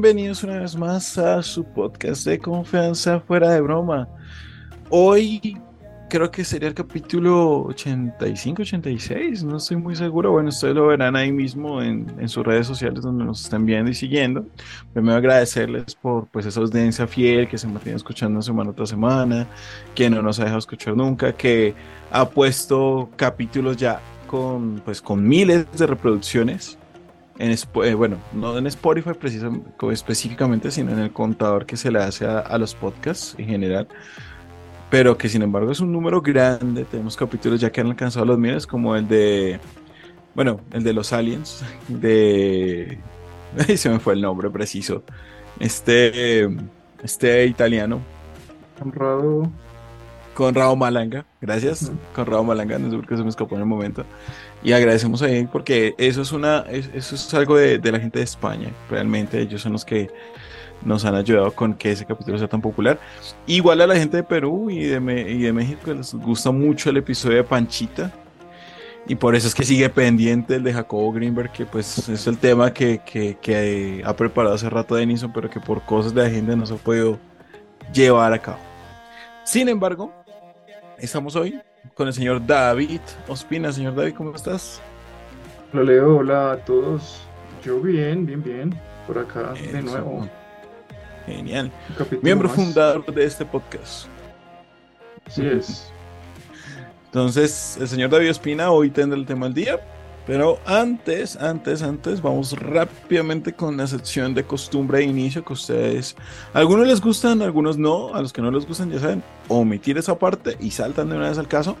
bienvenidos una vez más a su podcast de confianza fuera de broma. Hoy creo que sería el capítulo 85, 86, no estoy muy seguro. Bueno, ustedes lo verán ahí mismo en, sus redes sociales donde nos están viendo y siguiendo. Primero agradecerles por pues esa audiencia fiel que se mantiene escuchando semana tras semana, que no nos ha dejado escuchar nunca, que ha puesto capítulos ya con pues con miles de reproducciones en, eh, bueno, no en Spotify precisamente, específicamente, sino en el contador que se le hace a, los podcasts en general. Pero que sin embargo es un número grande. Tenemos capítulos ya que han alcanzado los miles, como el de, bueno, el de los aliens, de... Se me fue el nombre preciso. Este, este italiano. Conrado. Conrado Malanga, gracias. Conrado Malanga, no sé por qué se me escapó en el momento. Y agradecemos a él porque eso es, una, eso es algo de, la gente de España. Realmente ellos son los que nos han ayudado con que ese capítulo sea tan popular. Igual a la gente de Perú y de, y de México les gusta mucho el episodio de Panchita. Y por eso es que sigue pendiente el de Jacobo Greenberg, que pues es el tema que, que, ha preparado hace rato Denison, pero que por cosas de agenda no se ha podido llevar a cabo. Sin embargo, estamos hoy con el señor David Ospina. Señor David, ¿cómo estás? Hola Leo, hola a todos. Yo bien, bien, bien. Por acá de nuevo. Genial. Miembro fundador de este podcast. Así es. Entonces, el señor David Ospina hoy tendrá el tema del día. Pero antes, antes, antes, vamos rápidamente con la sección de costumbre de inicio que ustedes, algunos les gustan, algunos no, a los que no les gustan ya saben, omitir esa parte y saltan de una vez al caso,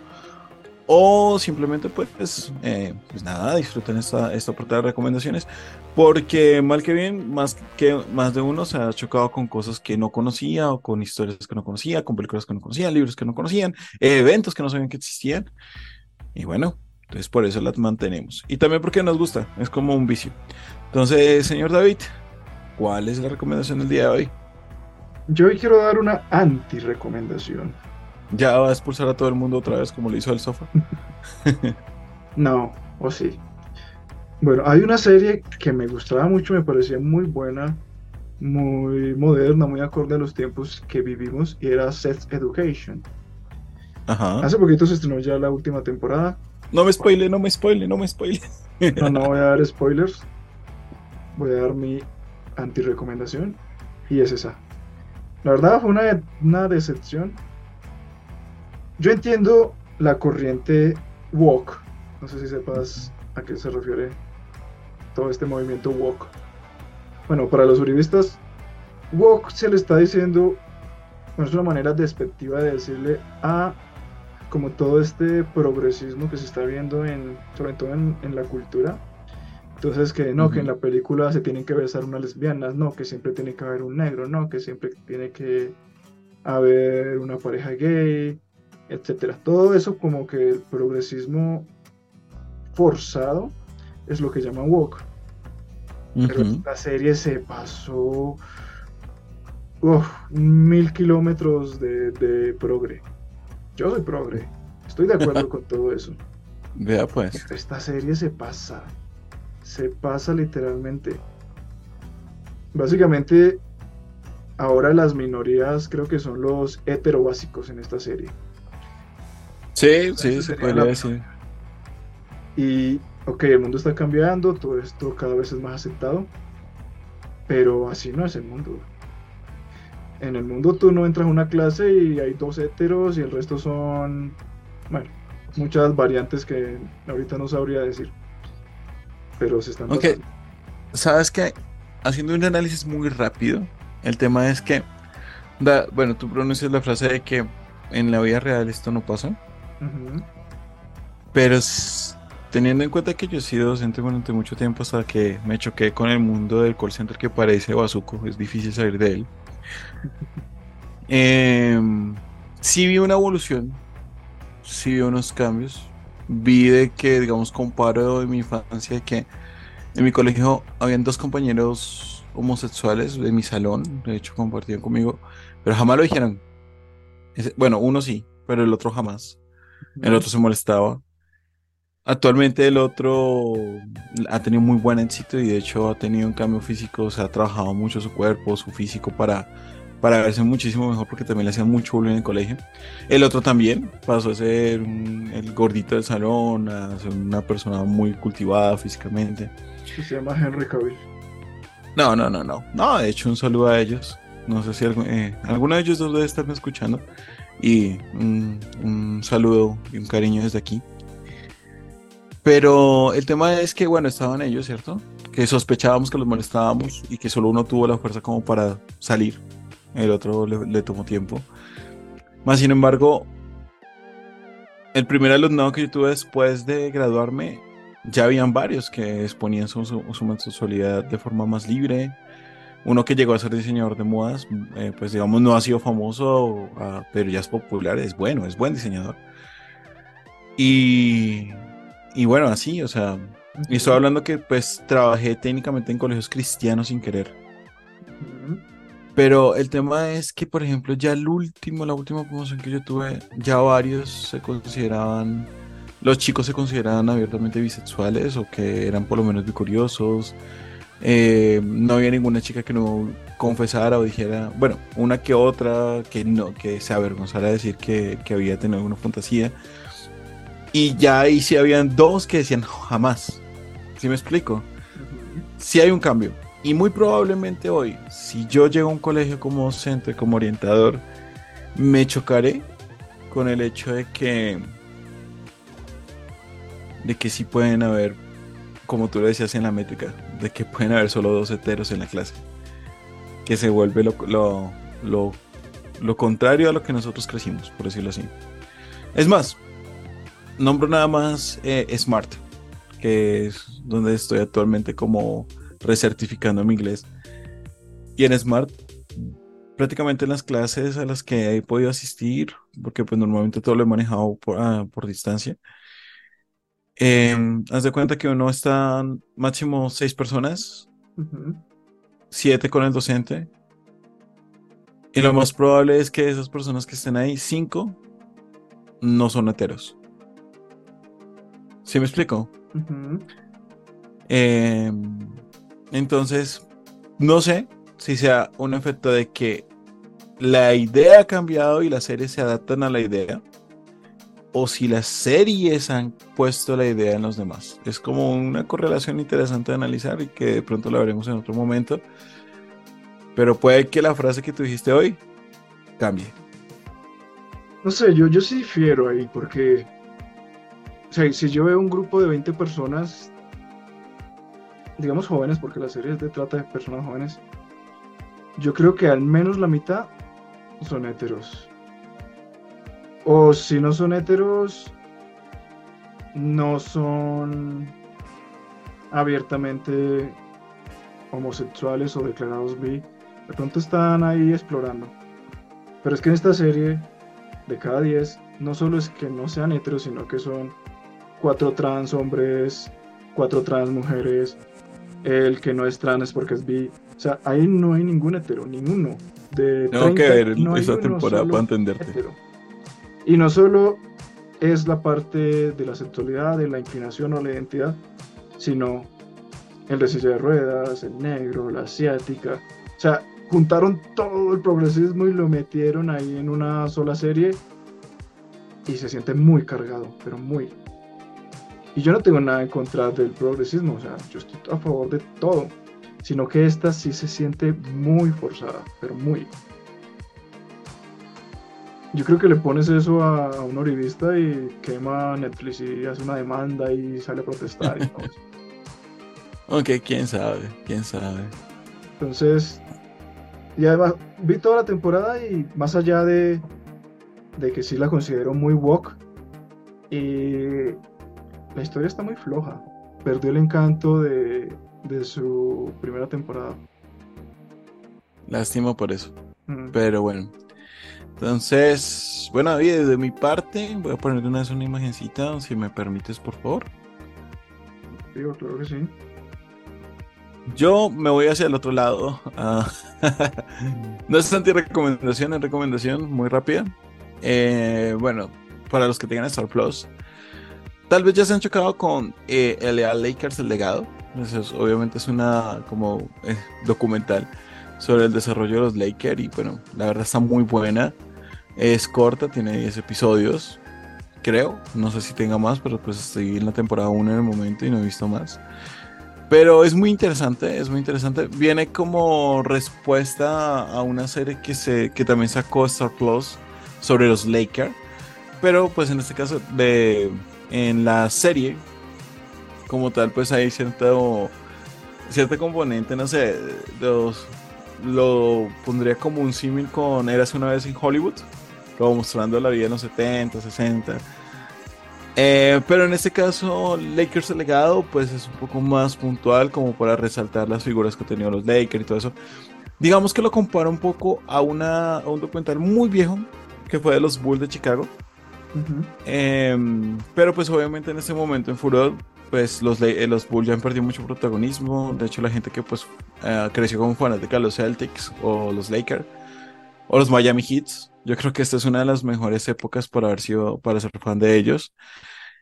o simplemente pues, eh, pues nada, disfruten esta, esta parte de recomendaciones, porque mal que bien, más, que, más de uno se ha chocado con cosas que no conocía, o con historias que no conocía, con películas que no conocían, libros que no conocían, eventos que no sabían que existían, y bueno, entonces por eso las mantenemos. Y también porque nos gusta, es como un vicio. Entonces, señor David, ¿cuál es la recomendación del día de hoy? Yo hoy quiero dar una anti-recomendación. ¿Ya va a expulsar a todo el mundo otra vez como lo hizo el sofá? no, o sí. Bueno, hay una serie que me gustaba mucho, me parecía muy buena, muy moderna, muy acorde a los tiempos que vivimos, y era Sex Education. Ajá. Hace poquito se estrenó ya la última temporada. No me spoile, no me spoile, no me spoile. No, no voy a dar spoilers. Voy a dar mi anti-recomendación. Y es esa. La verdad fue una, una decepción yo entiendo la corriente walk. No sé si sepas a qué se refiere todo este movimiento walk. Bueno, para los uribistas, walk se le está diciendo, bueno, es una manera despectiva de decirle a como todo este progresismo que se está viendo en, sobre todo en, la cultura. Entonces que no, que en la película se tienen que besar unas lesbianas, no, que siempre tiene que haber un negro, no, que siempre tiene que haber una pareja gay, etcétera. Todo eso como que el progresismo forzado es lo que llaman woke. Pero la serie se pasó mil kilómetros de, progre. Yo soy progre. Estoy de acuerdo con todo eso. Vea pues. esta serie se pasa. Se pasa literalmente. Básicamente, ahora las minorías creo que son los básicos en esta serie. Sí, sí, se podría decir. Y, ok, el mundo está cambiando, todo esto cada vez es más aceptado, pero así no es el mundo. En el mundo tú no entras a una clase y hay dos heteros y el resto son, bueno, muchas variantes que ahorita no sabría decir. Pero se están... Ok, sabes que haciendo un análisis muy rápido, el tema es que, bueno, tú pronuncias la frase de que en la vida real esto no pasa. Pero teniendo en cuenta que yo he sido docente durante mucho tiempo hasta que me choqué con el mundo del call center que parece bazuco, es difícil salir de él. Em, sí vi una evolución, sí vi unos cambios. Vi de que, digamos, comparo de mi infancia que en mi colegio habían dos compañeros homosexuales de mi salón, de hecho compartían conmigo, pero jamás lo dijeron. Bueno, uno sí, pero el otro jamás. El otro se molestaba. Actualmente el otro ha tenido muy buen éxito y de hecho ha tenido un cambio físico, se ha trabajado mucho su cuerpo, su físico para, para verse muchísimo mejor porque también le hacían mucho bullying en el colegio. El otro también pasó a ser el gordito del salón, a ser una persona muy cultivada físicamente. Se llama Henry Cavill. No, no, no, no. No, de hecho un saludo a ellos. No sé si eh, alguno de ellos dos debe estarme escuchando. Y un saludo y un cariño desde aquí. Pero el tema es que, bueno, estaban ellos, ¿cierto? Que sospechábamos que los molestábamos y que solo uno tuvo la fuerza como para salir. El otro le, tomó tiempo. Más sin embargo, el primer alumnado que yo tuve después de graduarme, ya habían varios que exponían su, su, sexualidad de forma más libre. Uno que llegó a ser diseñador de modas, eh, pues digamos no ha sido famoso, ah, pero ya es popular, es bueno, es buen diseñador. Y y bueno, así, o sea, y estoy hablando que pues trabajé técnicamente en colegios cristianos sin querer. Pero el tema es que, por ejemplo, ya el último, la última promoción que yo tuve, ya varios se consideraban, los chicos se consideraban abiertamente bisexuales o que eran por lo menos bicuriosos. Eh, no había ninguna chica que no confesara o dijera, bueno, una que otra que no, que se avergonzara de decir que, que había tenido alguna fantasía. Y ya ahí sí habían dos que decían jamás. ¿Sí me explico? Sí hay un cambio. Y muy probablemente hoy, si yo llego a un colegio como docente, como orientador, me chocaré con el hecho de que de que sí pueden haber, como tú lo decías en la métrica, de que pueden haber solo dos heteros en la clase. Que se vuelve lo, lo, lo, lo contrario a lo que nosotros crecimos, por decirlo así. Es más, nombro nada más eh, Smart, que es donde estoy actualmente como recertificando mi inglés. Y en Smart, prácticamente en las clases a las que he podido asistir, porque pues normalmente todo lo he manejado por, ah, distancia, em, haz de cuenta que uno está máximo seis personas, siete con el docente, y lo más probable es que esas personas que estén ahí, cinco, no son heteros. ¿Sí me explico? Em, entonces, no sé si sea un efecto de que la idea ha cambiado y las series se adaptan a la idea, o si las series han puesto la idea en los demás. Es como una correlación interesante de analizar y que de pronto la veremos en otro momento. Pero puede que la frase que tú dijiste hoy cambie. No sé, yo, yo sí difiero ahí, porque si yo veo un grupo de 20 personas, digamos jóvenes, porque la serie de trata de personas jóvenes, yo creo que al menos la mitad son heteros. O si no son heteros, no son abiertamente homosexuales o declarados bi. De pronto están ahí explorando. Pero es que en esta serie, de cada 10, no solo es que no sean heteros, sino que son cuatro trans hombres, cuatro trans mujeres, el que no es trans porque es bi. O sea, ahí no hay ningún hetero, ninguno. De Tengo que ver esa temporada para entenderte. Y no solo es la parte de la sexualidad, de la inclinación o la identidad, sino el de silla de ruedas, el negro, la asiática. O sea, juntaron todo el progresismo y lo metieron ahí en una sola serie y se siente muy cargado, pero muy. Y yo no tengo nada en contra del progresismo, o sea, yo estoy a favor de todo, sino que esta sí se siente muy forzada, pero muy. Yo creo que le pones eso a, un orivista y quema Netflix y hace una demanda y sale a protestar y todo Ok, quién sabe, quién sabe. Entonces, y además vi toda la temporada y más allá de, de que sí la considero muy woke, y la historia está muy floja. Perdió el encanto de, su primera temporada. Lástima por eso. Pero bueno. Entonces, bueno, David, de mi parte, voy a poner una vez una imagencita, si me permites, por favor. Digo, claro que sí. Yo me voy hacia el otro lado. Ah, no es anti-recomendación, es recomendación muy rápida. Eh, bueno, para los que tengan Star Plus, tal vez ya se han chocado con eh, LA Lakers, el legado. Eso es- obviamente es una como eh, documental sobre el desarrollo de los Lakers y bueno, la verdad está muy buena. Es corta, tiene 10 episodios, creo. No sé si tenga más, pero pues estoy en la temporada 1 en el momento y no he visto más. Pero es muy interesante, es muy interesante. Viene como respuesta a una serie que, se, que también sacó Star Plus sobre los Lakers. Pero pues en este caso, de, en la serie, como tal, pues hay cierto, cierto componente, no sé, los, lo pondría como un símil con Eras una vez en Hollywood, como mostrando la vida en los 70, 60. Eh, pero en este caso, Lakers el legado, pues es un poco más puntual, como para resaltar las figuras que han tenido los Lakers y todo eso. Digamos que lo compara un poco a, una, a un documental muy viejo que fue de los Bulls de Chicago. Ujú. Em, pero pues obviamente en ese momento en Furor, pues los, eh, los Bulls ya han perdido mucho protagonismo. De hecho, la gente que pues eh, creció como fanática de los Celtics o los Lakers o los Miami Heats, yo creo que esta es una de las mejores épocas para haber sido, para ser fan de ellos.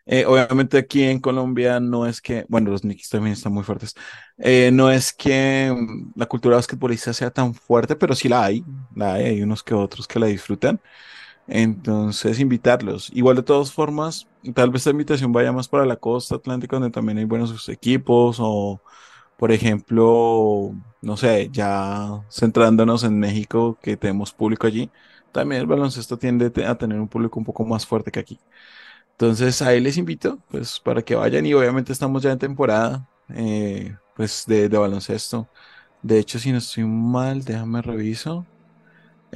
Eh, obviamente aquí en Colombia no es que, bueno, los Knicks también están muy fuertes. Eh, no es que mm, la cultura basquetbolista sea tan fuerte, pero sí la hay. La hay, hay unos que otros que la disfrutan. Entonces, invitarlos. Igual de todas formas, tal vez la invitación vaya más para la costa atlántica, donde también hay buenos equipos, o por ejemplo, no sé, ya centrándonos en México, que tenemos público allí, también el baloncesto tiende a tener un público un poco más fuerte que aquí. Entonces, ahí les invito, pues, para que vayan, y obviamente estamos ya en temporada, eh, pues, de, de baloncesto. De hecho, si no estoy mal, déjame reviso.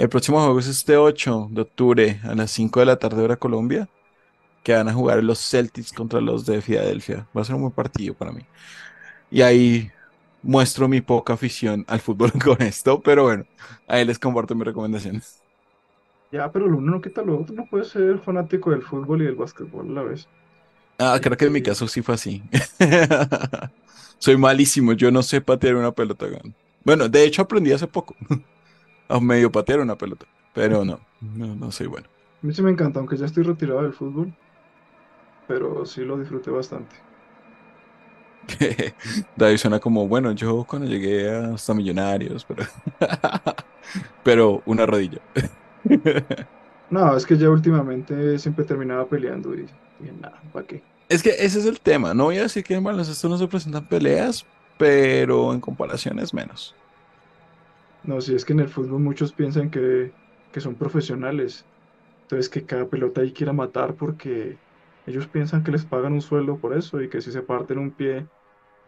El próximo juego es este 8 de octubre a las 5 de la tarde hora Colombia, que van a jugar los Celtics contra los de Filadelfia. Va a ser un buen partido para mí. Y ahí muestro mi poca afición al fútbol con esto, pero bueno, ahí les comparto mis recomendaciones. Ya, pero lo uno no quita lo otro. No puede ser fanático del fútbol y del básquetbol a la vez. Ah, creo que en mi caso sí fue así. Soy malísimo, yo no sé patear una pelota. Bueno, de hecho aprendí hace poco a medio patear una pelota, pero no, no, no soy bueno. A mí sí me encanta, aunque ya estoy retirado del fútbol, pero sí lo disfruté bastante. David suena como, bueno, yo cuando llegué hasta Millonarios, pero, pero una rodilla. No, es que ya últimamente siempre terminaba peleando y dije, nada, ¿para qué? Es que ese es el tema. No voy a decir que en baloncesto no se presentan peleas, pero en comparación es menos. No, si es que en el fútbol muchos piensan que, que son profesionales, entonces que cada pelota ahí quiera matar porque ellos piensan que les pagan un sueldo por eso y que si se parten un pie,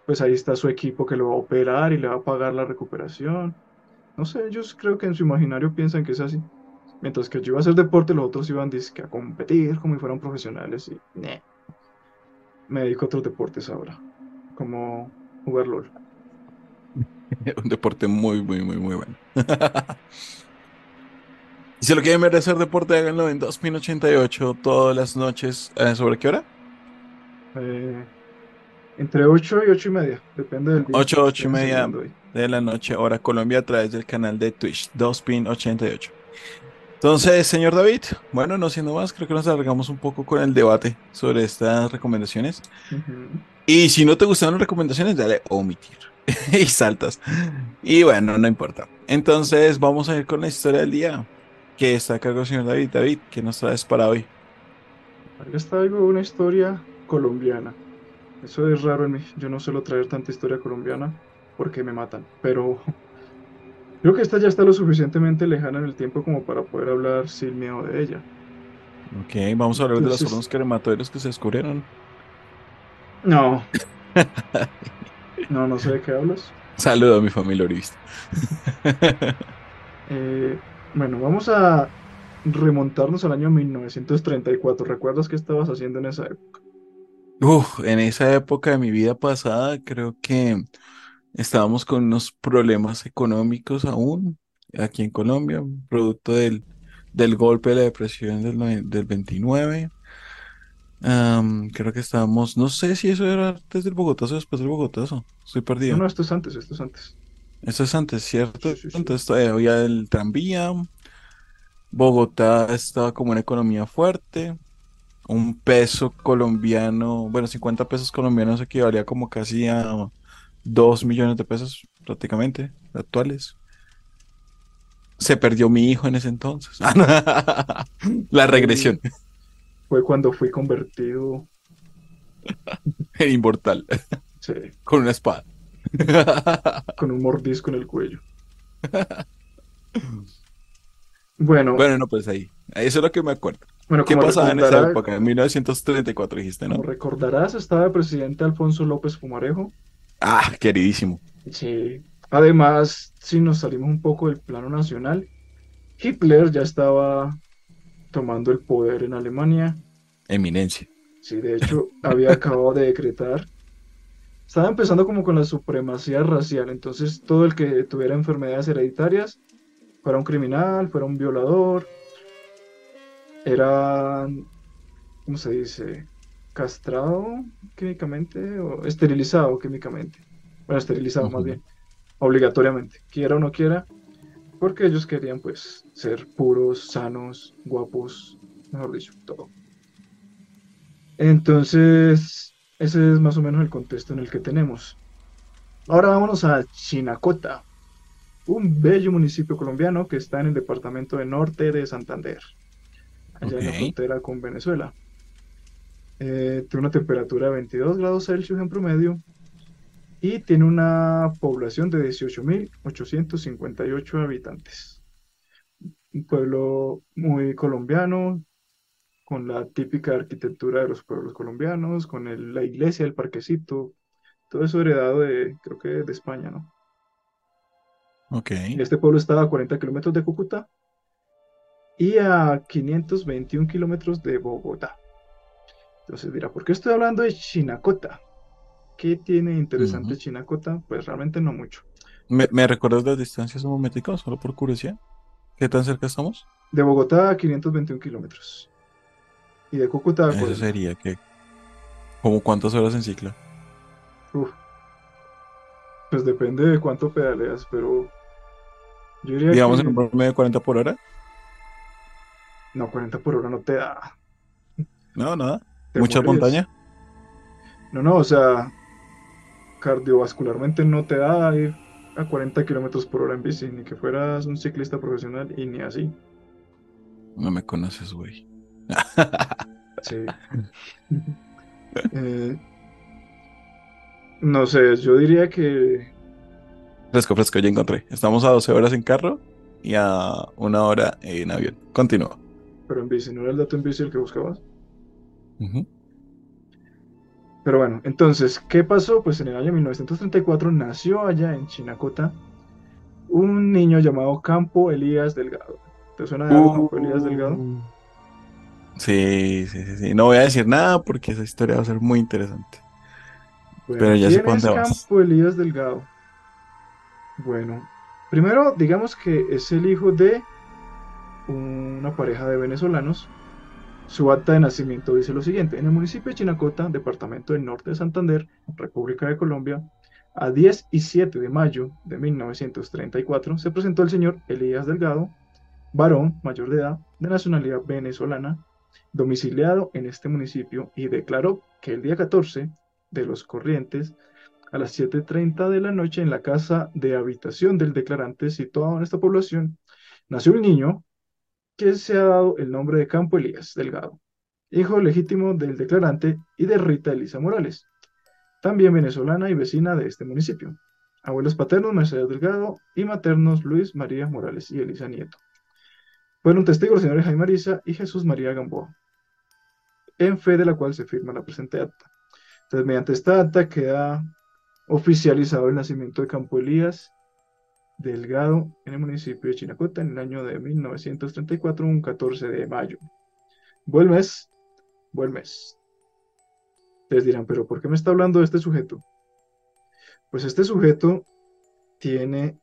pues ahí está su equipo que lo va a operar y le va a pagar la recuperación. No sé, ellos creo que en su imaginario piensan que es así. Mientras que yo iba a hacer deporte, los otros iban dizque, a competir como si fueran profesionales y me dedico a otros deportes ahora, como jugar LOL. Un deporte muy, muy, muy, muy bueno. Y si lo quieren ver hacer deporte, háganlo en 2pin88 todas las noches. ¿Eh, ¿Sobre qué hora? Eh, entre 8 y 8 y media, depende del día. 8, que 8 y media de la noche, hora Colombia, a través del canal de Twitch, 2pin88. Entonces, señor David, bueno, no siendo más, creo que nos alargamos un poco con el debate sobre estas recomendaciones. Y si no te gustaron las recomendaciones, dale omitir y saltas. Y bueno, no importa. Entonces, vamos a ir con la historia del día que está a cargo del señor David. David, ¿qué nos traes para hoy? Les traigo una historia colombiana. Eso es raro en mí. Yo no suelo traer tanta historia colombiana porque me matan. Pero creo que esta ya está lo suficientemente lejana en el tiempo como para poder hablar sin miedo de ella. Ok, vamos a hablar de los Entonces- hornos crematorios que se descubrieron. No. No, no sé de qué hablas. Saludo a mi familia orivista. Eh, bueno, vamos a remontarnos al año 1934. ¿Recuerdas qué estabas haciendo en esa época? Uf, en esa época de mi vida pasada, creo que estábamos con unos problemas económicos aún aquí en Colombia, producto del, del golpe de la depresión del, del 29. Am, creo que estábamos, no sé si eso era antes del Bogotazo o después del Bogotazo. Estoy No, perdido. no, esto es antes, esto es antes. Eso es antes, ¿cierto? Sí, sí, sí. Entonces todavía había el tranvía. Bogotá estaba como una economía fuerte. un peso colombiano, bueno, 50 pesos colombianos equivalía como casi a 2 millones de pesos prácticamente actuales. Se perdió mi hijo en ese entonces. La regresión. Fue cuando fui convertido en inmortal. Sí. Con una espada. Con un mordisco en el cuello. Bueno. Bueno, no, pues ahí. Eso es lo que me acuerdo. Bueno, ¿Qué pasaba en esa época? En 1934 dijiste, ¿no? Como recordarás, estaba el presidente Alfonso López Fumarejo. Ah, queridísimo. Sí. Además, si nos salimos un poco del plano nacional, Hitler ya estaba tomando el poder en Alemania. Eminencia. Sí, de hecho, había acabado de decretar. Estaba empezando como con la supremacía racial, entonces todo el que tuviera enfermedades hereditarias, fuera un criminal, fuera un violador, era, ¿cómo se dice? Castrado químicamente o esterilizado químicamente. Bueno, esterilizado más bien, obligatoriamente, quiera o no quiera, porque ellos querían pues ser puros, sanos, guapos, mejor dicho, todo. Entonces, ese es más o menos el contexto en el que tenemos. Ahora vámonos a Chinacota, un bello municipio colombiano que está en el departamento de norte de Santander, allá en la frontera con Venezuela. Eh, tiene una temperatura de 22 grados Celsius en promedio y tiene una población de 18.858 habitantes. Un pueblo muy colombiano, con la típica arquitectura de los pueblos colombianos, con la iglesia, el parquecito, todo eso heredado de, creo que de España, ¿no? Ok. Este pueblo está a 40 kilómetros de Cúcuta y a 521 kilómetros de Bogotá. Entonces dirá, ¿por qué estoy hablando de Chinacota? ¿Qué tiene interesante Chinacota? Pues realmente no mucho. ¿Me, recuerdas las distancias un momentico, solo por curiosidad? ¿Qué tan cerca estamos? De Bogotá a 521 kilómetros. Y de Cúcuta Eso sería que. ¿Como cuántas horas en cicla? Pues depende de cuánto pedaleas, pero. Yo diría Digamos en un promedio de 40 por hora. No, 40 por hora no te da. No, nada. ¿Mucha montaña? No, no, o sea. Cardiovascularmente no te da ir a 40 kilómetros por hora en bici, ni que fueras un ciclista profesional y ni así. No me conoces, güey. Sí. Eh, no sé, yo diría que. Fresco, fresco, ya encontré. Estamos a 12 horas en carro y a una hora en avión. Continúa. Pero en bici, ¿no era el dato en bici el que buscabas? Pero bueno, entonces, ¿qué pasó? Pues en el año 1934 nació allá en Chinacota un niño llamado Campo Elías Delgado. ¿Te suena de algo Campo Elías Delgado? Uh. Sí, sí, sí, No voy a decir nada porque esa historia va a ser muy interesante. Pero ya sé dónde vas. Campo Elías Delgado? Bueno, primero digamos que es el hijo de una pareja de venezolanos. Su acta de nacimiento dice lo siguiente: En el municipio de Chinacota, departamento del norte de Santander, República de Colombia, a 10 y 7 de mayo de 1934 se presentó el señor Elías Delgado, varón mayor de edad, de nacionalidad venezolana, domiciliado en este municipio y declaró que el día 14 de los corrientes, a las 7.30 de la noche, en la casa de habitación del declarante situado en esta población, nació un niño que se ha dado el nombre de Campo Elías Delgado, hijo legítimo del declarante y de Rita Elisa Morales, también venezolana y vecina de este municipio. Abuelos paternos Mercedes Delgado y maternos Luis María Morales y Elisa Nieto. Fueron testigos los señores Jaime Marisa y Jesús María Gamboa, en fe de la cual se firma la presente acta. Entonces, mediante esta acta queda oficializado el nacimiento de Campo Elías Delgado en el municipio de Chinacota en el año de 1934, un 14 de mayo. Buen mes, buen mes. Ustedes dirán, pero ¿por qué me está hablando de este sujeto? Pues este sujeto tiene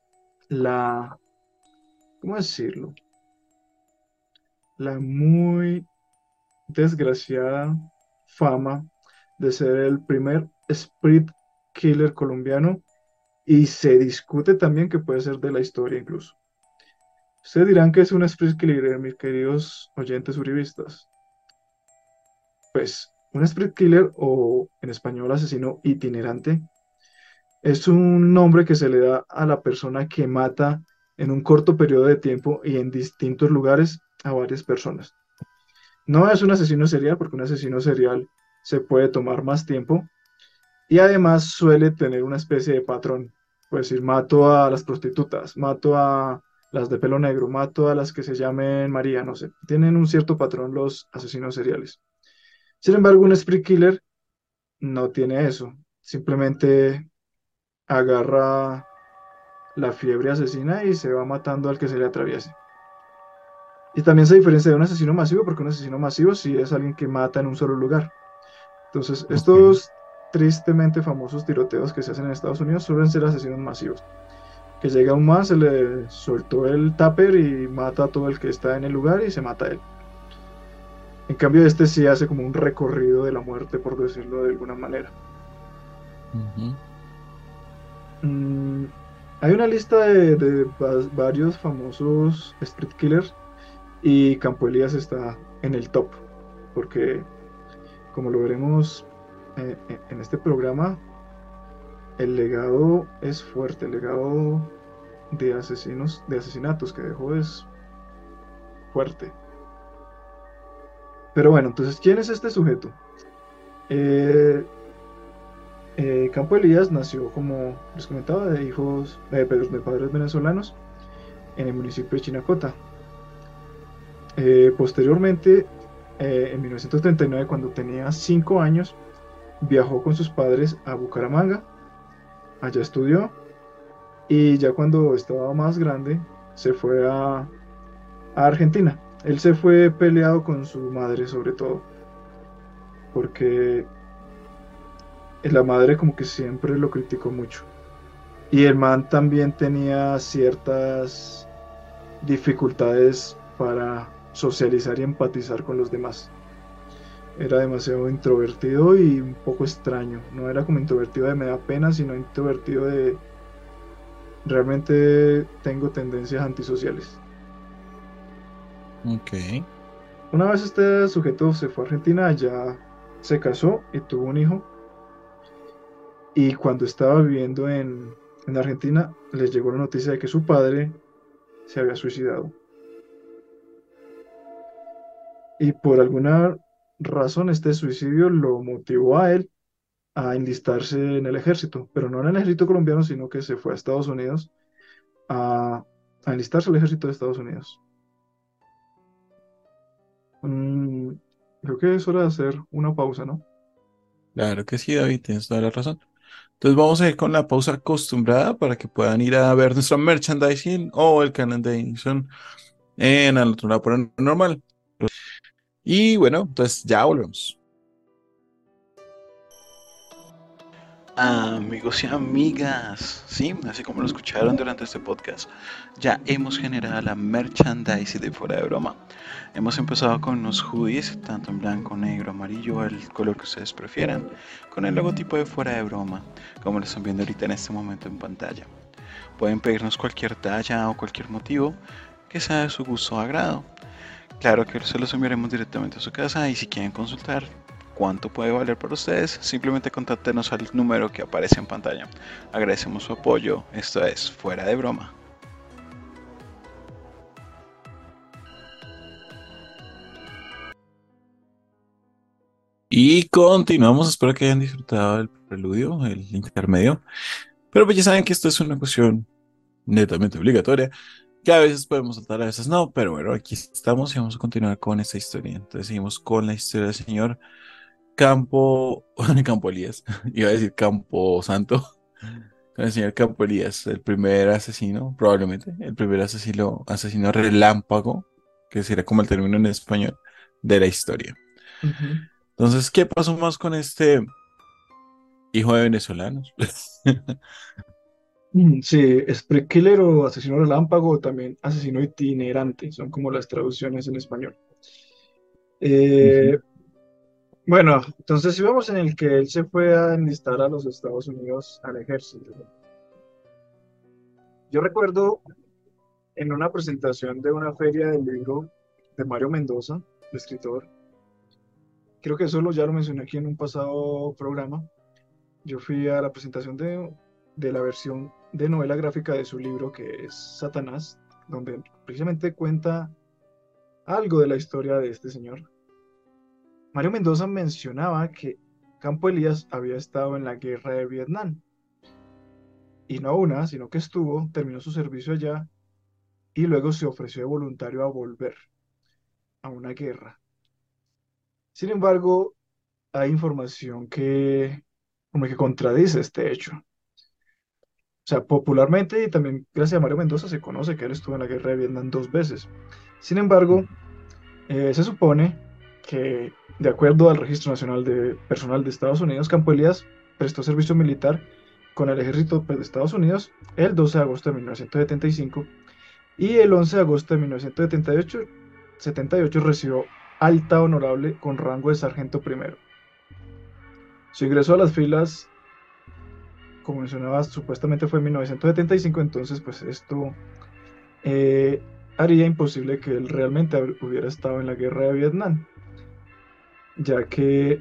la, ¿cómo decirlo? la muy desgraciada fama de ser el primer sprint killer colombiano y se discute también que puede ser de la historia incluso. Ustedes dirán que es un sprint killer, mis queridos oyentes uribistas. pues un sprint killer o en español asesino itinerante es un nombre que se le da a la persona que mata en un corto periodo de tiempo y en distintos lugares a varias personas. No es un asesino serial porque un asesino serial se puede tomar más tiempo y además suele tener una especie de patrón. Pues decir, mato a las prostitutas, mato a las de pelo negro, mato a las que se llamen María, no sé. Tienen un cierto patrón los asesinos seriales. Sin embargo, un spree killer no tiene eso. Simplemente agarra la fiebre asesina y se va matando al que se le atraviese. Y también se diferencia de un asesino masivo, porque un asesino masivo sí es alguien que mata en un solo lugar. Entonces, estos tristemente famosos tiroteos que se hacen en Estados Unidos suelen ser asesinos masivos. Que llega un más, se le soltó el tupper y mata a todo el que está en el lugar y se mata a él. En cambio, este sí hace como un recorrido de la muerte, por decirlo de alguna manera. Mm, hay una lista de, varios famosos street killers y Campo Elías está en el top, porque como lo veremos eh, eh, en este programa, el legado es fuerte, el legado de asesinos, de asesinatos que dejó es fuerte. Pero bueno, entonces, ¿quién es este sujeto? Eh, Campo Elías nació, como les comentaba, de hijos de padres venezolanos en el municipio de Chinacota. posteriormente, en 1939, cuando tenía 5 años, viajó con sus padres a Bucaramanga, allá estudió y ya cuando estaba más grande se fue a, Argentina. Él se fue peleado con su madre sobre todo, porque la madre como que siempre lo criticó mucho. Y el man también tenía ciertas dificultades para socializar y empatizar con los demás era demasiado introvertido y un poco extraño. No era como introvertido de me da pena, sino introvertido de realmente tengo tendencias antisociales. Ok. Una vez este sujeto se fue a Argentina, ya se casó y tuvo un hijo. Y cuando estaba viviendo en, en Argentina, les llegó la noticia de que su padre se había suicidado. Y por alguna razón este suicidio lo motivó a él a enlistarse en el ejército, pero no en el ejército colombiano, sino que se fue a Estados Unidos a, enlistarse al ejército de Estados Unidos. Mm, creo que es hora de hacer una pausa, ¿no? Claro que sí, David, tienes toda la razón. Entonces vamos a ir con la pausa acostumbrada para que puedan ir a ver nuestro merchandising o el canal de Edison en la por normal. Y bueno, entonces ya volvemos. Amigos y amigas, sí, así como lo escucharon durante este podcast, ya hemos generado la merchandise de fuera de broma. Hemos empezado con unos hoodies, tanto en blanco, negro, amarillo, el color que ustedes prefieran, con el logotipo de fuera de broma, como lo están viendo ahorita en este momento en pantalla. Pueden pedirnos cualquier talla o cualquier motivo que sea de su gusto o agrado. Claro que se los enviaremos directamente a su casa y si quieren consultar cuánto puede valer para ustedes, simplemente contáctenos al número que aparece en pantalla. Agradecemos su apoyo, esto es Fuera de Broma. Y continuamos, espero que hayan disfrutado del preludio, el intermedio. Pero pues ya saben que esto es una cuestión netamente obligatoria que a veces podemos saltar, a veces no, pero bueno, aquí estamos y vamos a continuar con esta historia. Entonces seguimos con la historia del señor Campo, Campo Elías, iba a decir Campo Santo, con el señor Campo Elías, el primer asesino, probablemente, el primer asesino, asesino relámpago, que sería como el término en español, de la historia. Entonces, ¿qué pasó más con este hijo de venezolanos? Mm, sí, Spree Killer o Asesino Relámpago o también Asesino Itinerante, son como las traducciones en español. Eh, bueno, entonces íbamos en el que él se fue a enlistar a los Estados Unidos al ejército. Yo recuerdo en una presentación de una feria del libro de Mario Mendoza, el escritor, creo que eso lo, ya lo mencioné aquí en un pasado programa. Yo fui a la presentación de, de la versión de novela gráfica de su libro que es Satanás, donde precisamente cuenta algo de la historia de este señor. Mario Mendoza mencionaba que Campo Elías había estado en la guerra de Vietnam. Y no una, sino que estuvo, terminó su servicio allá y luego se ofreció de voluntario a volver a una guerra. Sin embargo, hay información que como que contradice este hecho. O sea, popularmente y también gracias a Mario Mendoza se conoce que él estuvo en la guerra de Vietnam dos veces. Sin embargo, eh, se supone que, de acuerdo al Registro Nacional de Personal de Estados Unidos, Campo Elías prestó servicio militar con el ejército de Estados Unidos el 12 de agosto de 1975 y el 11 de agosto de 1978 78 recibió alta honorable con rango de sargento primero. Su ingreso a las filas, como mencionaba, supuestamente fue en 1975, entonces pues esto eh, haría imposible que él realmente hubiera estado en la guerra de Vietnam, ya que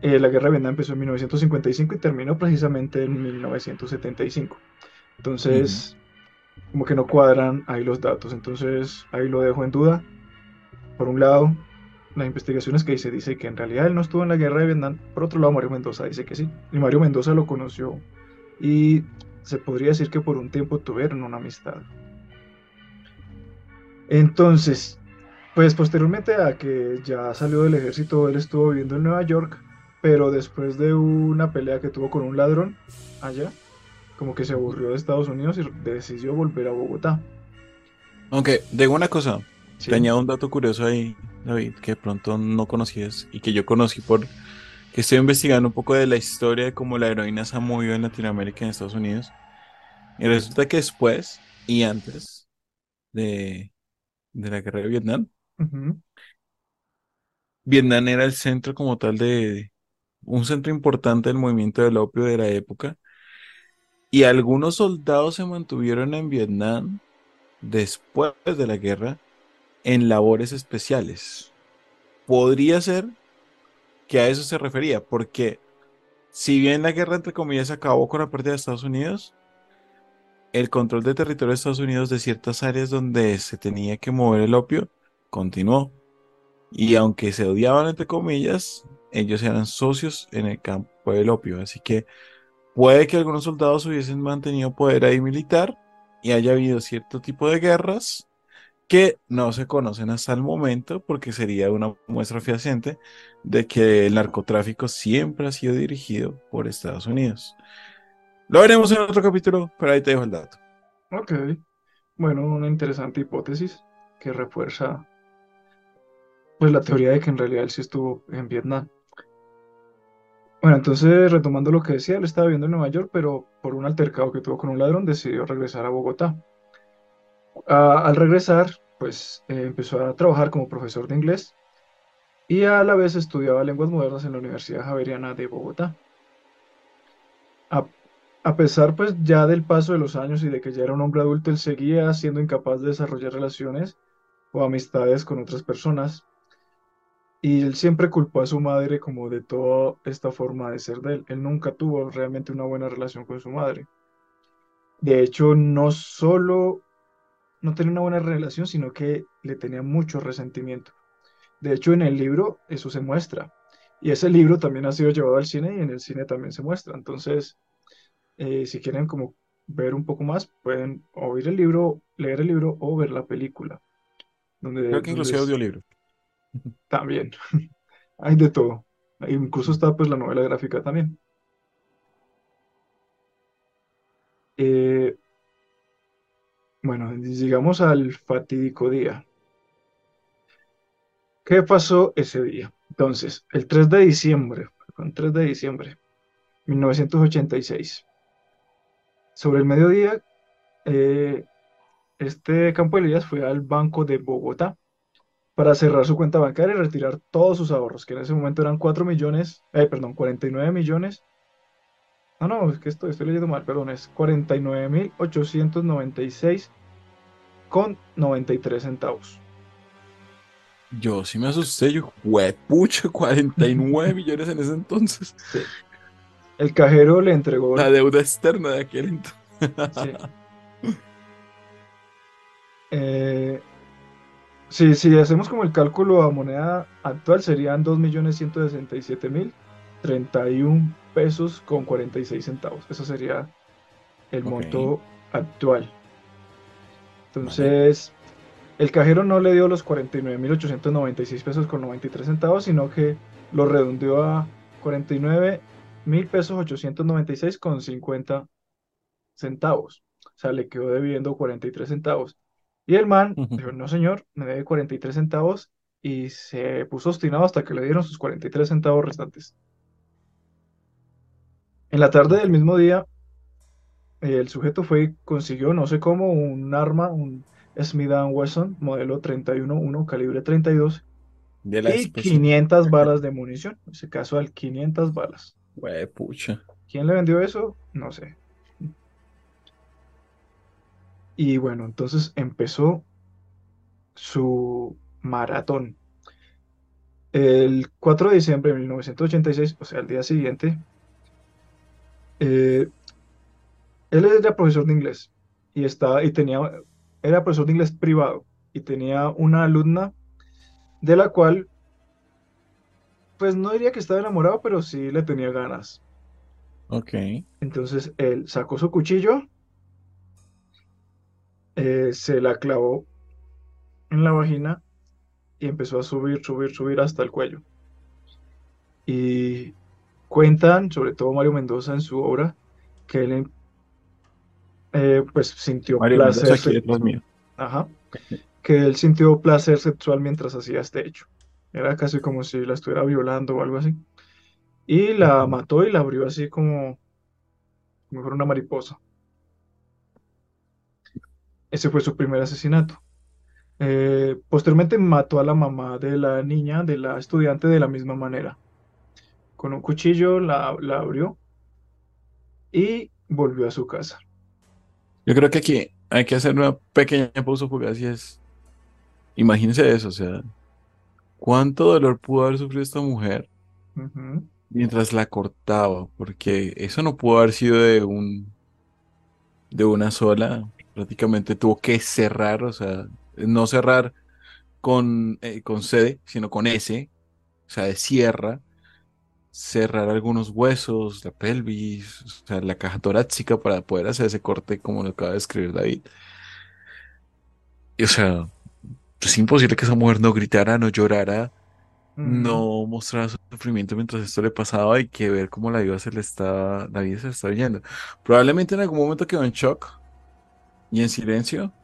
eh, la guerra de Vietnam empezó en 1955 y terminó precisamente en 1975. Entonces, como que no cuadran ahí los datos, entonces ahí lo dejo en duda. Por un lado, las investigaciones que dice, dice que en realidad él no estuvo en la guerra de Vietnam, por otro lado Mario Mendoza dice que sí, y Mario Mendoza lo conoció y se podría decir que por un tiempo tuvieron una amistad. Entonces, pues posteriormente a que ya salió del ejército, él estuvo viviendo en Nueva York, pero después de una pelea que tuvo con un ladrón allá, como que se aburrió de Estados Unidos y decidió volver a Bogotá. Aunque, digo una cosa, te añado un dato curioso ahí, David, que pronto no conocías y que yo conocí por que estoy investigando un poco de la historia de cómo la heroína se ha movido en Latinoamérica y en Estados Unidos. Y resulta que después y antes de, la guerra de Vietnam, Vietnam era el centro como tal de un centro importante del movimiento del opio de la época. Y algunos soldados se mantuvieron en Vietnam después de la guerra en labores especiales. Podría ser que a eso se refería, porque si bien la guerra entre comillas acabó con la pérdida de Estados Unidos, el control de territorio de Estados Unidos de ciertas áreas donde se tenía que mover el opio continuó. Y aunque se odiaban entre comillas, ellos eran socios en el campo del opio. Así que Puede que algunos soldados hubiesen mantenido poder ahí militar y haya habido cierto tipo de guerras que no se conocen hasta el momento porque sería una muestra fehaciente de que el narcotráfico siempre ha sido dirigido por Estados Unidos. Lo veremos en otro capítulo, pero ahí te dejo el dato. Ok, bueno, una interesante hipótesis que refuerza pues la teoría de que en realidad él sí estuvo en Vietnam. Bueno, entonces retomando lo que decía, él estaba viviendo en Nueva York, pero por un altercado que tuvo con un ladrón decidió regresar a Bogotá. Al regresar, pues eh, empezó a trabajar como profesor de inglés y a la vez estudiaba lenguas modernas en la Universidad Javeriana de Bogotá. A, a, pesar pues ya del paso de los años y de que ya era un hombre adulto, él seguía siendo incapaz de desarrollar relaciones o amistades con otras personas y él siempre culpó a su madre como de toda esta forma de ser de él. Él nunca tuvo realmente una buena relación con su madre. De hecho, no solo no tenía una buena relación, sino que le tenía mucho resentimiento. De hecho, en el libro eso se muestra. Y ese libro también ha sido llevado al cine y en el cine también se muestra. Entonces, eh, si quieren como ver un poco más, pueden oír el libro, leer el libro o ver la película. Donde, Creo que inclusive audiolibro. También. Hay de todo. Incluso está pues la novela gráfica también. Eh, bueno, llegamos al fatídico día. ¿Qué pasó ese día? Entonces, el 3 de diciembre, el 3 de diciembre, 1986. Sobre el mediodía, eh, este Campo Elías fue al Banco de Bogotá para cerrar su cuenta bancaria y retirar todos sus ahorros, que en ese momento eran 4 millones, eh, perdón, 49 millones. No, no, es que esto, estoy leyendo mal, perdón, es 49.896 con 93 centavos. Yo sí me asusté, yo, pucha, 49 millones en ese entonces. Sí. El cajero le entregó. La deuda externa de aquel entonces. Sí. Eh, sí, si hacemos como el cálculo a moneda actual, serían 2.167.031 pesos con 46 centavos. Eso sería el monto actual. Entonces, el cajero no le dio los 49.896 pesos con 93 centavos, sino que lo redondeó a 49.000 pesos 896 con 50 centavos. O sea, le quedó debiendo 43 centavos. Y el man dijo, no señor, me debe 43 centavos y se puso obstinado hasta que le dieron sus 43 centavos restantes. En la tarde del mismo día, el sujeto fue y consiguió, no sé cómo, un arma, un Smith Wesson modelo 31-1 calibre 32 y 500 balas de munición. En ese caso, al 500 balas. pucha. ¿Quién le vendió eso? No sé. Y bueno, entonces empezó su maratón. El 4 de diciembre de 1986, o sea, el día siguiente, eh, él era profesor de inglés y, estaba, y tenía, era profesor de inglés privado y tenía una alumna de la cual, pues no diría que estaba enamorado, pero sí le tenía ganas. Ok. Entonces él sacó su cuchillo, eh, se la clavó en la vagina y empezó a subir, subir, subir hasta el cuello. Y cuentan, sobre todo Mario Mendoza en su obra, que él eh, pues sintió placer. Ajá. Que él sintió placer sexual mientras hacía este hecho. Era casi como si la estuviera violando o algo así. Y la mató y la abrió así como, como fuera una mariposa. Ese fue su primer asesinato. Eh, posteriormente mató a la mamá de la niña, de la estudiante, de la misma manera. Con un cuchillo la, la abrió y volvió a su casa. Yo creo que aquí hay que hacer una pequeña pausa porque así es. Imagínense eso, o sea, cuánto dolor pudo haber sufrido esta mujer mientras la cortaba, porque eso no pudo haber sido de un de una sola, prácticamente tuvo que cerrar, o sea, no cerrar con, eh, con sede, sino con S, o sea, de cierra, cerrar algunos huesos, la pelvis, o sea, la caja torácica para poder hacer ese corte como lo acaba de escribir David. Y, o sea, es imposible que esa mujer no gritara, no llorara, no mostrara su sufrimiento mientras esto le pasaba y que ver cómo la vida se le está, la vida se le está yendo. Probablemente en algún momento quedó en shock y en silencio,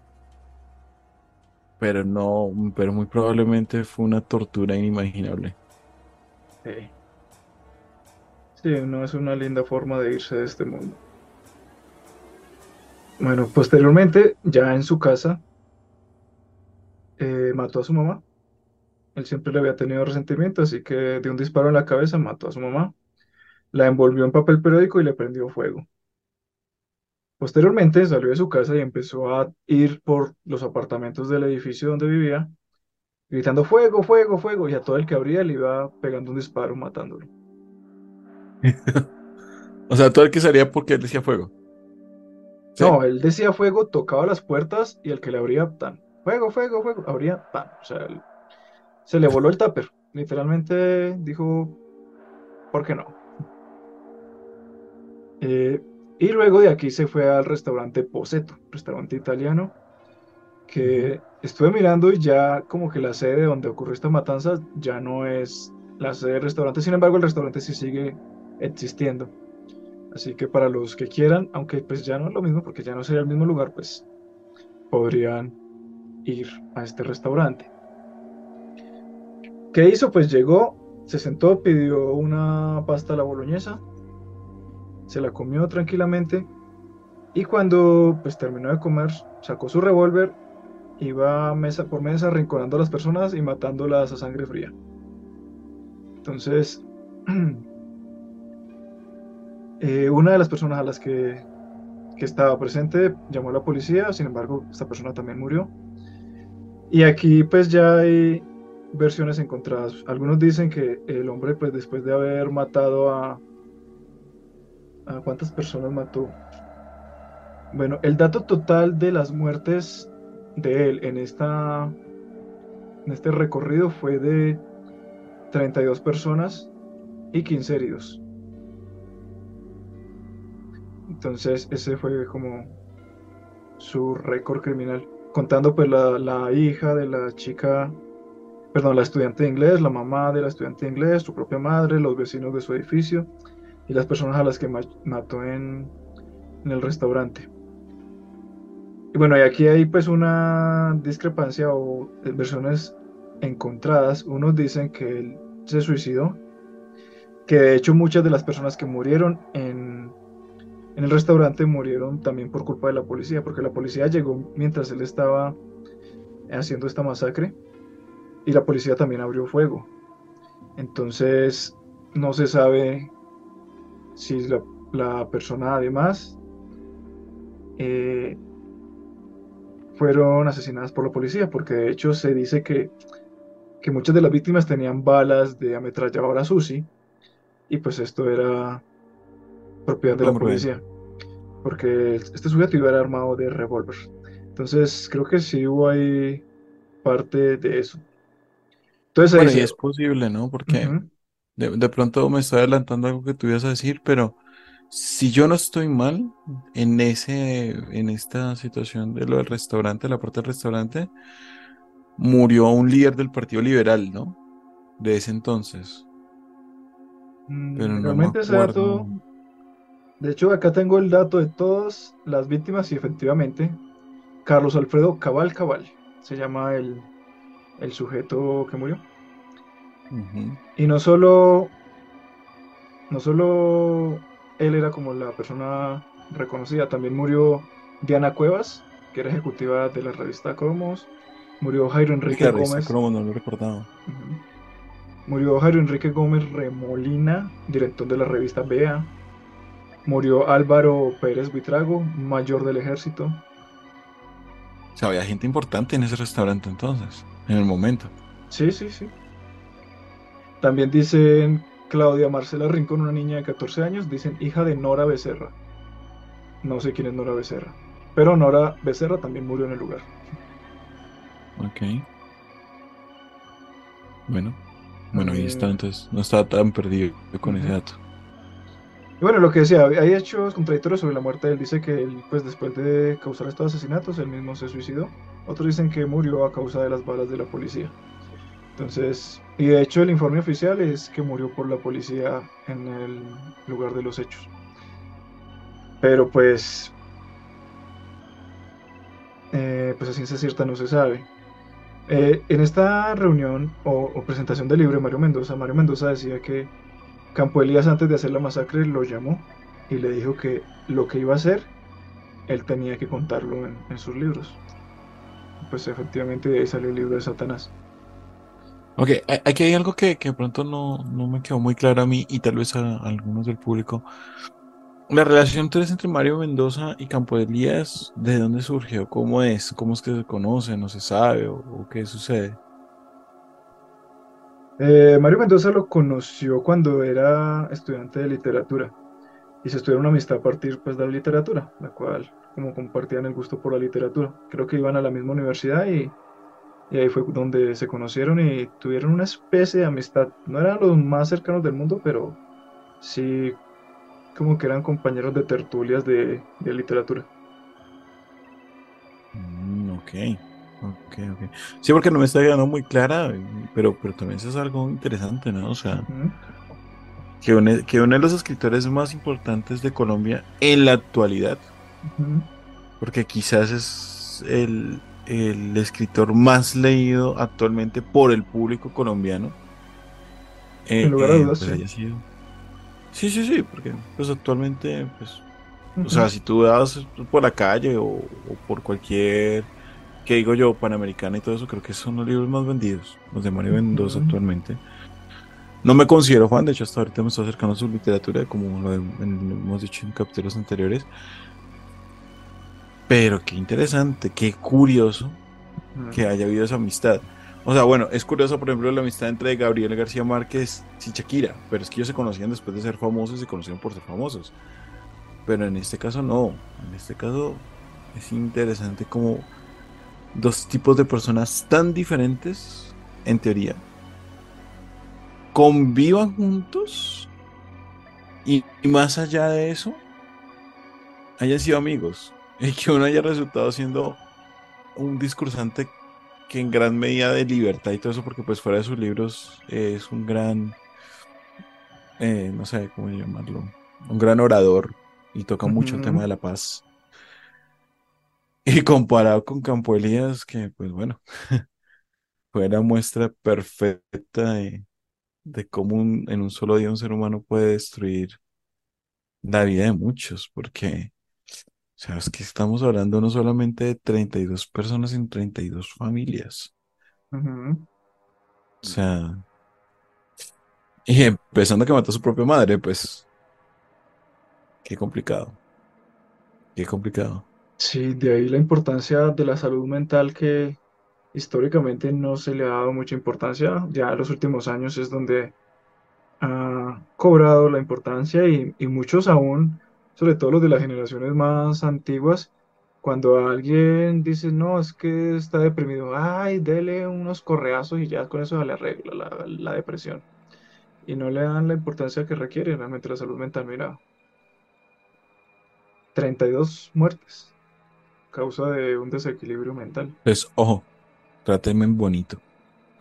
pero no, pero muy probablemente fue una tortura inimaginable. Sí. Sí, no es una linda forma de irse de este mundo. Bueno, posteriormente, ya en su casa, eh, mató a su mamá. Él siempre le había tenido resentimiento, así que de un disparo en la cabeza mató a su mamá. La envolvió en papel periódico y le prendió fuego. Posteriormente salió de su casa y empezó a ir por los apartamentos del edificio donde vivía, gritando fuego, fuego, fuego, y a todo el que abría le iba pegando un disparo, matándolo. o sea, todo el que salía porque él decía fuego. No, él decía fuego, tocaba las puertas y el que le abría, tan, fuego, fuego, fuego, abría, tan. O sea, se le voló el tupper. Literalmente dijo, ¿por qué no? Eh, y luego de aquí se fue al restaurante Poseto, restaurante italiano, que estuve mirando y ya como que la sede donde ocurrió esta matanza ya no es la sede del restaurante, sin embargo el restaurante sí sigue existiendo. Así que para los que quieran, aunque pues ya no es lo mismo porque ya no sería el mismo lugar, pues podrían ir a este restaurante. ¿Qué hizo? Pues llegó, se sentó, pidió una pasta a la boloñesa, se la comió tranquilamente y cuando pues terminó de comer, sacó su revólver, iba mesa por mesa arrinconando a las personas y matándolas a sangre fría. Entonces, Eh, una de las personas a las que, estaba presente llamó a la policía, sin embargo, esta persona también murió. Y aquí pues ya hay versiones encontradas. Algunos dicen que el hombre, pues después de haber matado a... ¿A cuántas personas mató? Bueno, el dato total de las muertes de él en, esta, en este recorrido fue de 32 personas y 15 heridos. Entonces ese fue como su récord criminal. Contando pues la, la, hija de la chica, perdón, la estudiante de inglés, la mamá de la estudiante de inglés, su propia madre, los vecinos de su edificio y las personas a las que mató en, en el restaurante. Y bueno, y aquí hay pues una discrepancia o versiones encontradas. Unos dicen que él se suicidó, que de hecho muchas de las personas que murieron en, en el restaurante murieron también por culpa de la policía, porque la policía llegó mientras él estaba haciendo esta masacre y la policía también abrió fuego. Entonces no se sabe si la, la persona además eh, fueron asesinadas por la policía, porque de hecho se dice que, que muchas de las víctimas tenían balas de ametralladora SUSI, y pues esto era propiedad de la policía, porque este sujeto iba armado de revólver. Entonces creo que sí hubo ahí parte de eso. Entonces, bueno, y es posible, ¿no? Porque de, de, pronto me estoy adelantando algo que tú ibas a decir, pero si yo no estoy mal en ese, en esta situación de lo del restaurante, la puerta del restaurante, murió un líder del Partido Liberal, ¿no? De ese entonces. Mm, Pero Realmente ese dato. De hecho, acá tengo el dato de todas las víctimas y efectivamente, Carlos Alfredo Cabal Cabal se llama el, el sujeto que murió. Y no solo, no solo él era como la persona reconocida. También murió Diana Cuevas, que era ejecutiva de la revista Cromos. Murió Jairo Enrique Gómez. no lo recordaba. Murió Jairo Enrique Gómez Remolina, director de la revista Bea. Murió Álvaro Pérez Buitrago, mayor del ejército. O sea, había gente importante en ese restaurante entonces, en el momento. Sí, sí, sí. También dicen Claudia Marcela Rincón, una niña de 14 años, dicen hija de Nora Becerra. No sé quién es Nora Becerra. Pero Nora Becerra también murió en el lugar. Ok. Bueno. Bueno, ahí está, eh, entonces no estaba tan perdido con ese dato. Y bueno, lo que decía, hay hechos contradictorios sobre la muerte. Él dice que él, pues después de causar estos asesinatos, él mismo se suicidó. Otros dicen que murió a causa de las balas de la policía. Entonces, y de hecho el informe oficial es que murió por la policía en el lugar de los hechos. Pero pues, eh, pues a ciencia cierta no se sabe. Eh, en esta reunión o, presentación del libro de Mario Mendoza, Mario Mendoza decía que Campo Elías antes de hacer la masacre lo llamó y le dijo que lo que iba a hacer, él tenía que contarlo en, en sus libros. Pues efectivamente de ahí salió el libro de Satanás. Ok, aquí hay algo que, de pronto no, me quedó muy claro a mí y tal vez a, algunos del público. La relación entre Mario Mendoza y Campo de Elías, ¿de dónde surgió? ¿Cómo es? ¿Cómo es que se conocen? ¿No se sabe? ¿O, qué sucede? Eh, Mario Mendoza lo conoció cuando era estudiante de literatura y se estudió una amistad a partir pues, de la literatura, la cual como compartían el gusto por la literatura. Creo que iban a la misma universidad y y ahí fue donde se conocieron y tuvieron una especie de amistad. No eran los más cercanos del mundo, pero sí como que eran compañeros de tertulias de, literatura. Mm, ok, ok, ok. Sí, porque no me está quedando muy clara, pero, pero también eso es algo interesante, ¿no? O sea, que, uno, que uno de los escritores más importantes de Colombia en la actualidad, porque quizás es el, el escritor más leído actualmente por el público colombiano. Eh, en lugar de eh, pues, sí. sí, sí, porque pues actualmente, pues, o sea, si tú das por la calle o, por cualquier, que digo yo, Panamericana y todo eso, creo que son los libros más vendidos, los de Mario Mendoza actualmente. No me considero fan, de hecho hasta ahorita me estoy acercando a su literatura, como lo hemos dicho en capítulos anteriores, pero qué interesante, qué curioso que haya habido esa amistad. O sea, bueno, es curioso, por ejemplo, la amistad entre Gabriel García Márquez y Shakira, pero es que ellos se conocían después de ser famosos y se conocieron por ser famosos. Pero en este caso no. En este caso es interesante como dos tipos de personas tan diferentes, en teoría, convivan juntos y, más allá de eso, hayan sido amigos. Y que uno haya resultado siendo un discursante que en gran medida de libertad y todo eso, porque pues fuera de sus libros es un gran, eh, no sé cómo llamarlo, un gran orador y toca mucho el tema de la paz. Y comparado con Campo Elías, que pues bueno, fue la muestra perfecta de, de cómo en un solo día un ser humano puede destruir la vida de muchos, porque, o sea, es que estamos hablando no solamente de 32 personas en 32 familias. O sea, y empezando a que mató a su propia madre, pues, qué complicado. Qué complicado. Sí, de ahí la importancia de la salud mental que históricamente no se le ha dado mucha importancia. Ya en los últimos años es donde ha cobrado la importancia y, muchos aún, sobre todo los de las generaciones más antiguas, cuando alguien dice, no, es que está deprimido, ay, dele unos correazos y ya con eso le arregla la, la depresión. Y no le dan la importancia que requiere realmente la salud mental. Mira, 32 muertes causa de un desequilibrio mental. Pues, ojo, trátenme bonito.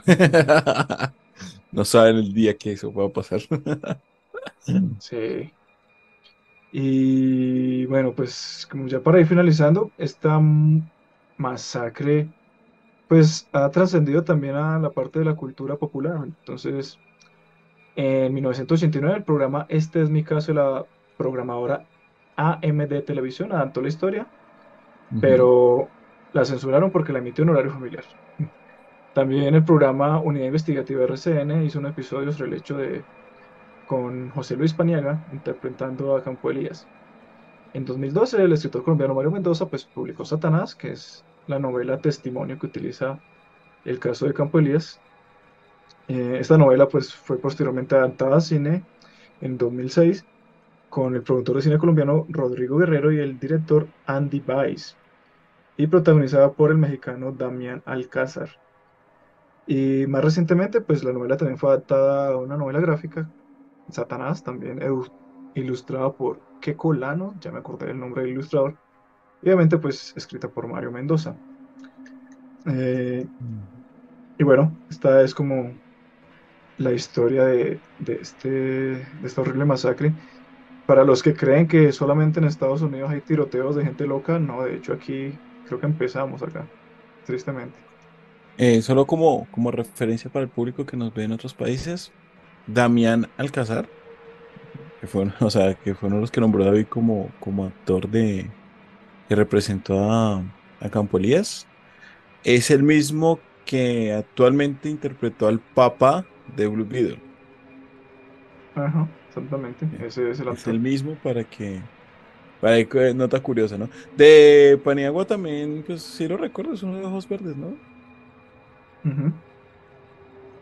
no saben el día que eso va a pasar. sí. Y bueno, pues como ya para ir finalizando, esta masacre pues ha trascendido también a la parte de la cultura popular. Entonces, en 1989 el programa Este es mi caso de la programadora AMD Televisión adaptó la historia pero la censuraron porque la emitió en horario familiar. También el programa Unidad Investigativa RCN hizo un episodio sobre el hecho de con José Luis Paniaga interpretando a Campo Elías. En 2012 el escritor colombiano Mario Mendoza pues, publicó Satanás, que es la novela testimonio que utiliza el caso de Campo Elías. Eh, esta novela pues, fue posteriormente adaptada a cine en 2006 con el productor de cine colombiano Rodrigo Guerrero y el director Andy Weiss, y protagonizada por el mexicano Damián Alcázar. Y más recientemente, pues la novela también fue adaptada a una novela gráfica, Satanás, también ilustrada por Keko Lano, ya me acordé del nombre del ilustrador, y obviamente pues escrita por Mario Mendoza. Eh, y bueno, esta es como la historia de, de, este, de esta horrible masacre para los que creen que solamente en Estados Unidos hay tiroteos de gente loca, no, de hecho aquí creo que empezamos acá, tristemente. Eh, solo como, como referencia para el público que nos ve en otros países, Damián Alcázar, que fue, o sea, que fue uno de los que nombró David como, como actor de que representó a, a Campo Elías, es el mismo que actualmente interpretó al Papa de Blue Beetle. Ajá. Exactamente, ese es el Es el mismo para que, para que, nota curiosa, ¿no? De Paniagua también, pues sí lo recuerdo, es uno de ojos verdes, ¿no?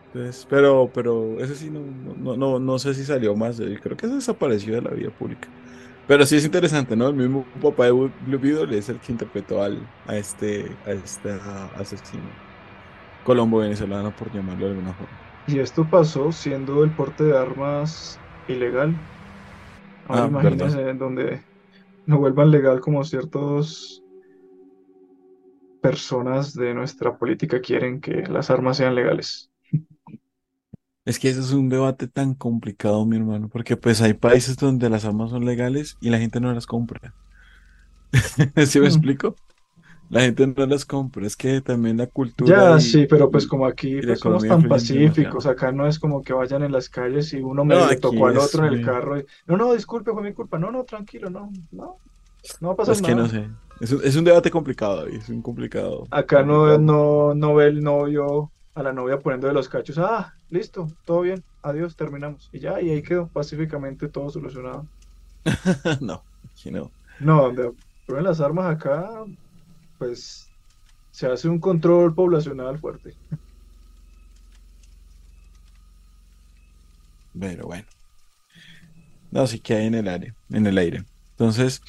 Entonces, pero, pero ese sí no, no, no, no sé si salió más, creo que se desapareció de la vida pública. Pero sí es interesante, ¿no? El mismo papá de Blue Beetle es el que interpretó al, a este, a este asesino colombo venezolano, por llamarlo de alguna forma. Y esto pasó siendo el porte de armas ilegal. Ahora ah, imagínense en donde no vuelvan legal como ciertos personas de nuestra política quieren que las armas sean legales. Es que ese es un debate tan complicado, mi hermano, porque pues hay países donde las armas son legales y la gente no las compra. ¿Sí me mm. explico? La gente no las compra, es que también la cultura. Ya, sí, pero pues como aquí pues, somos tan pacíficos, acá no es como que vayan en las calles y uno me tocó al otro en el carro y, no, no, disculpe, fue mi culpa, no, no, tranquilo, no, no, no va a pasar es que no sé, es un, es un debate complicado, es un complicado. Acá no, no, no ve el novio a la novia poniendo de los cachos, ah, listo, todo bien, adiós, terminamos, y ya, y ahí quedó pacíficamente todo solucionado. no, aquí no. No, donde ponen las armas acá, pues se hace un control poblacional fuerte. Pero bueno. No, sí que hay en el aire, en el aire. Entonces,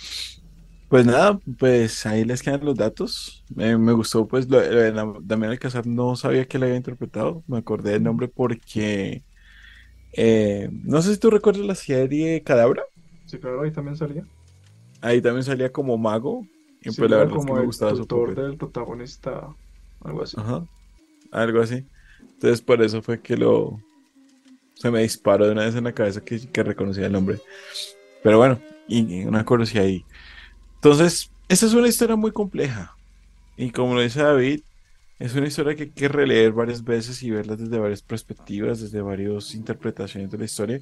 pues nada, pues ahí les quedan los datos. Me gustó, pues, lo, la, Damián no sabía que la había interpretado. Me acordé del nombre porque. Eh, no sé si tú recuerdas la serie Cadabra. Sí, claro, ahí también salía. Ahí también salía como mago, y pues la verdad es que me gustaba su papel. del protagonista, algo así. Ajá, algo así. Entonces por eso fue que lo... Se me disparó de una vez en la cabeza que, que reconocía el nombre. Pero bueno, y una curiosidad ahí. Entonces, esta es una historia muy compleja. Y como lo dice David, es una historia que hay que releer varias veces y verla desde varias perspectivas, desde varias interpretaciones de la historia,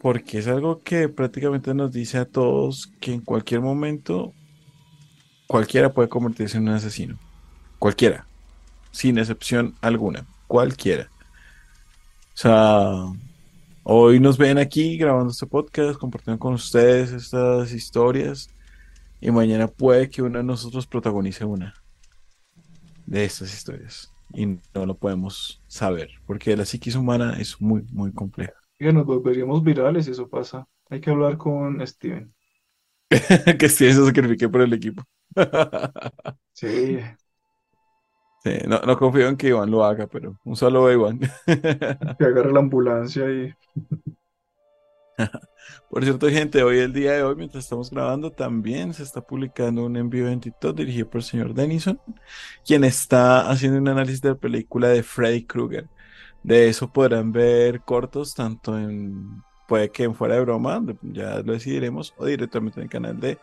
porque es algo que prácticamente nos dice a todos que en cualquier momento cualquiera puede convertirse en un asesino. Cualquiera, sin excepción alguna, cualquiera. O sea, hoy nos ven aquí grabando este podcast, compartiendo con ustedes estas historias y mañana puede que uno de nosotros protagonice una de estas historias y no lo podemos saber porque la psiquis humana es muy, muy compleja. Ya nos volveríamos virales si eso pasa. Hay que hablar con Steven. que Steven se sacrifique por el equipo. sí. Sí, no, no, confío en que Iván lo haga, pero un solo Iván. que agarre la ambulancia y Por cierto, gente, hoy el día de hoy, mientras estamos grabando, también se está publicando un envío en TikTok dirigido por el señor Denison, quien está haciendo un análisis de la película de Freddy Krueger. De eso podrán ver cortos tanto en, puede que en fuera de broma, ya lo decidiremos, o directamente en el canal de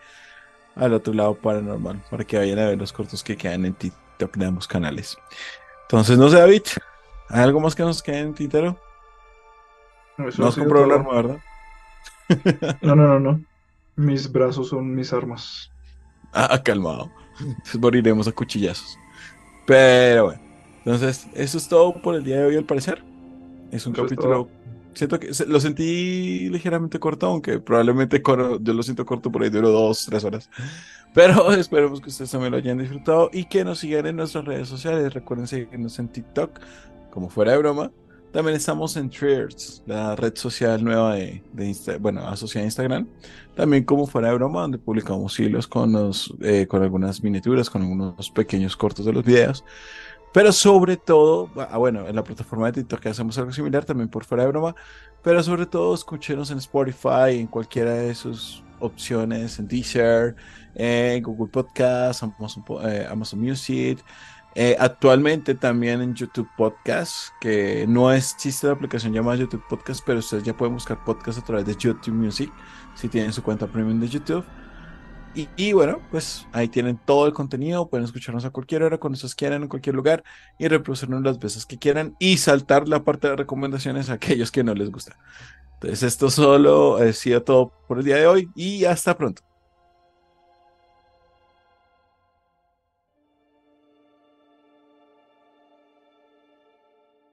Al otro lado paranormal, para que vayan a ver los cortos que quedan en TikTok de ambos canales. Entonces, no sé, David, ¿hay algo más que nos quede en tintero? No, has comprado el arma, ¿verdad? No, no, no, no. Mis brazos son mis armas. Ah, calmado. moriremos a cuchillazos. Pero bueno. Entonces, eso es todo por el día de hoy, al parecer. Es un capítulo. Siento que lo sentí ligeramente corto, aunque probablemente yo lo siento corto por ahí, duró dos, tres horas. Pero esperemos que ustedes también lo hayan disfrutado y que nos sigan en nuestras redes sociales. Recuerden seguirnos en TikTok, como fuera de broma. También estamos en Threads, la red social nueva de, de bueno, asociada a Instagram. También como fuera de broma, donde publicamos hilos con, los, eh, con algunas miniaturas, con algunos pequeños cortos de los videos. Pero sobre todo, ah, bueno, en la plataforma de TikTok hacemos algo similar también por fuera de broma. Pero sobre todo, escúchenos en Spotify, en cualquiera de sus opciones, en Deezer, en Google Podcast, Amazon, eh, Amazon Music. Eh, actualmente también en YouTube Podcast, que no existe la aplicación llamada YouTube Podcast, pero ustedes ya pueden buscar podcast a través de YouTube Music si tienen su cuenta premium de YouTube. Y, bueno, pues ahí tienen todo el contenido, pueden escucharnos a cualquier hora, cuando ustedes quieran, en cualquier lugar, y reproducirnos las veces que quieran y saltar la parte de recomendaciones a aquellos que no les gusta. Entonces esto solo ha sido todo por el día de hoy y hasta pronto.